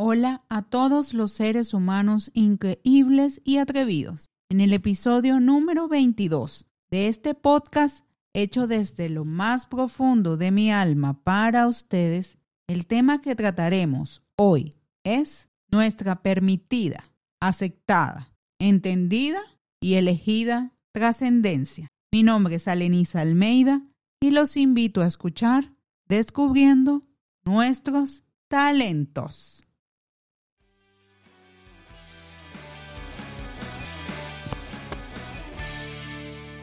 Hola a todos los seres humanos increíbles y atrevidos. En el episodio número 22 de este podcast, hecho desde lo más profundo de mi alma para ustedes, el tema que trataremos hoy es nuestra permitida, aceptada, entendida y elegida trascendencia. Mi nombre es Alenisa Almeida y los invito a escuchar Descubriendo nuestros talentos.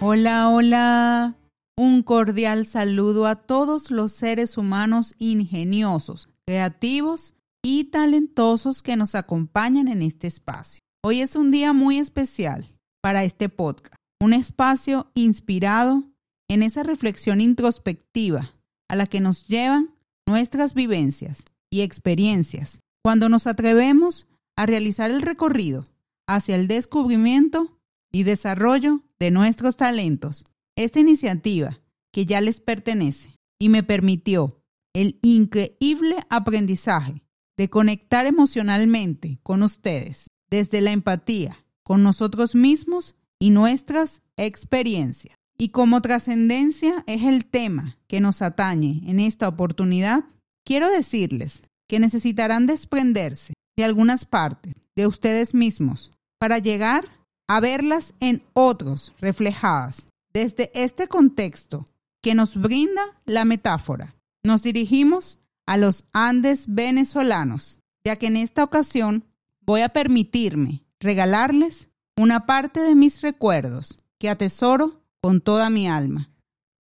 Hola, hola. Un cordial saludo a todos los seres humanos ingeniosos, creativos y talentosos que nos acompañan en este espacio. Hoy es un día muy especial para este podcast, un espacio inspirado en esa reflexión introspectiva a la que nos llevan nuestras vivencias y experiencias cuando nos atrevemos a realizar el recorrido hacia el descubrimiento y desarrollo de nuestros talentos. Esta iniciativa, que ya les pertenece y me permitió el increíble aprendizaje de conectar emocionalmente con ustedes desde la empatía con nosotros mismos y nuestras experiencias. Y como trascendencia es el tema que nos atañe en esta oportunidad, quiero decirles que necesitarán desprenderse de algunas partes de ustedes mismos para llegar a verlas en otros reflejadas. Desde este contexto que nos brinda la metáfora, nos dirigimos a los Andes venezolanos, ya que en esta ocasión voy a permitirme regalarles una parte de mis recuerdos que atesoro con toda mi alma,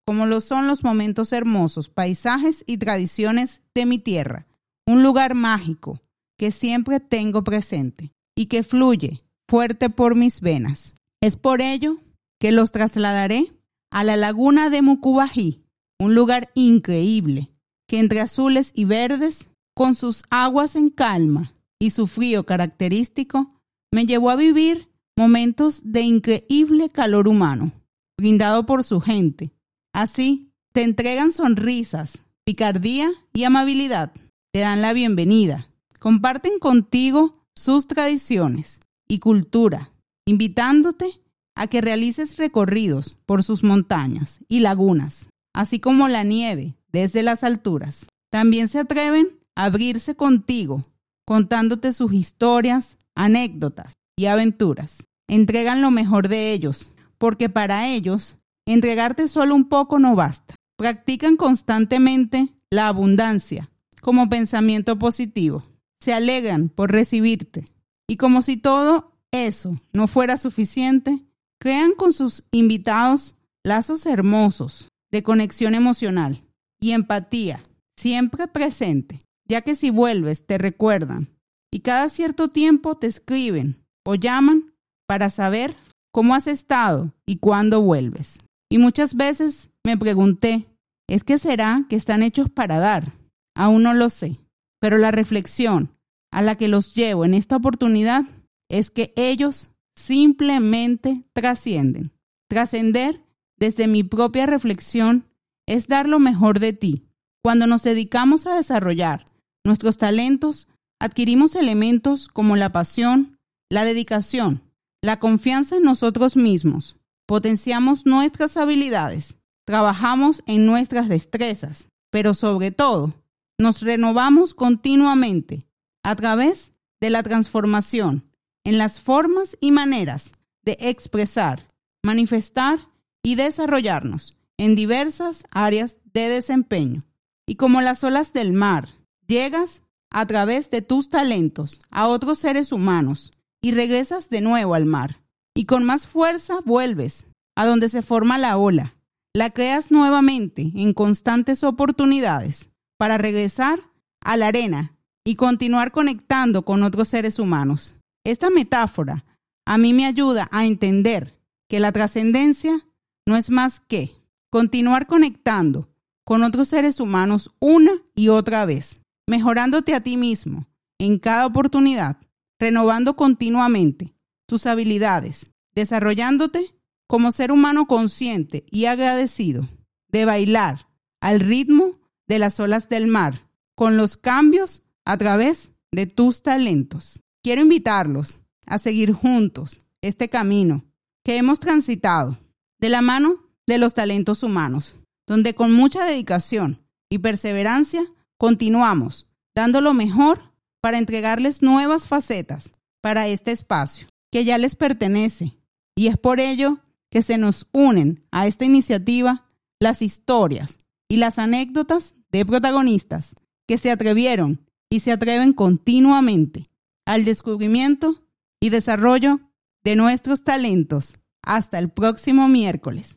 como lo son los momentos hermosos, paisajes y tradiciones de mi tierra, un lugar mágico que siempre tengo presente y que fluye fuerte por mis venas. Es por ello que los trasladaré a la laguna de Mucubají, un lugar increíble, que entre azules y verdes, con sus aguas en calma y su frío característico, me llevó a vivir momentos de increíble calor humano, brindado por su gente. Así, te entregan sonrisas, picardía y amabilidad, te dan la bienvenida, comparten contigo sus tradiciones, y cultura, invitándote a que realices recorridos por sus montañas y lagunas, así como la nieve desde las alturas. También se atreven a abrirse contigo, contándote sus historias, anécdotas y aventuras. Entregan lo mejor de ellos, porque para ellos entregarte solo un poco no basta. Practican constantemente la abundancia como pensamiento positivo. Se alegran por recibirte y como si todo eso no fuera suficiente, crean con sus invitados lazos hermosos de conexión emocional y empatía, siempre presente, ya que si vuelves te recuerdan y cada cierto tiempo te escriben o llaman para saber cómo has estado y cuándo vuelves. Y muchas veces me pregunté, ¿es que será que están hechos para dar? Aún no lo sé, pero la reflexión a la que los llevo en esta oportunidad es que ellos simplemente trascienden. Trascender desde mi propia reflexión es dar lo mejor de ti. Cuando nos dedicamos a desarrollar nuestros talentos, adquirimos elementos como la pasión, la dedicación, la confianza en nosotros mismos, potenciamos nuestras habilidades, trabajamos en nuestras destrezas, pero sobre todo, nos renovamos continuamente a través de la transformación en las formas y maneras de expresar, manifestar y desarrollarnos en diversas áreas de desempeño. Y como las olas del mar, llegas a través de tus talentos a otros seres humanos y regresas de nuevo al mar. Y con más fuerza vuelves a donde se forma la ola. La creas nuevamente en constantes oportunidades para regresar a la arena y continuar conectando con otros seres humanos. Esta metáfora a mí me ayuda a entender que la trascendencia no es más que continuar conectando con otros seres humanos una y otra vez, mejorándote a ti mismo en cada oportunidad, renovando continuamente tus habilidades, desarrollándote como ser humano consciente y agradecido de bailar al ritmo de las olas del mar, con los cambios a través de tus talentos. Quiero invitarlos a seguir juntos este camino que hemos transitado de la mano de los talentos humanos, donde con mucha dedicación y perseverancia continuamos dando lo mejor para entregarles nuevas facetas para este espacio que ya les pertenece. Y es por ello que se nos unen a esta iniciativa las historias y las anécdotas de protagonistas que se atrevieron y se atreven continuamente al descubrimiento y desarrollo de nuestros talentos. Hasta el próximo miércoles.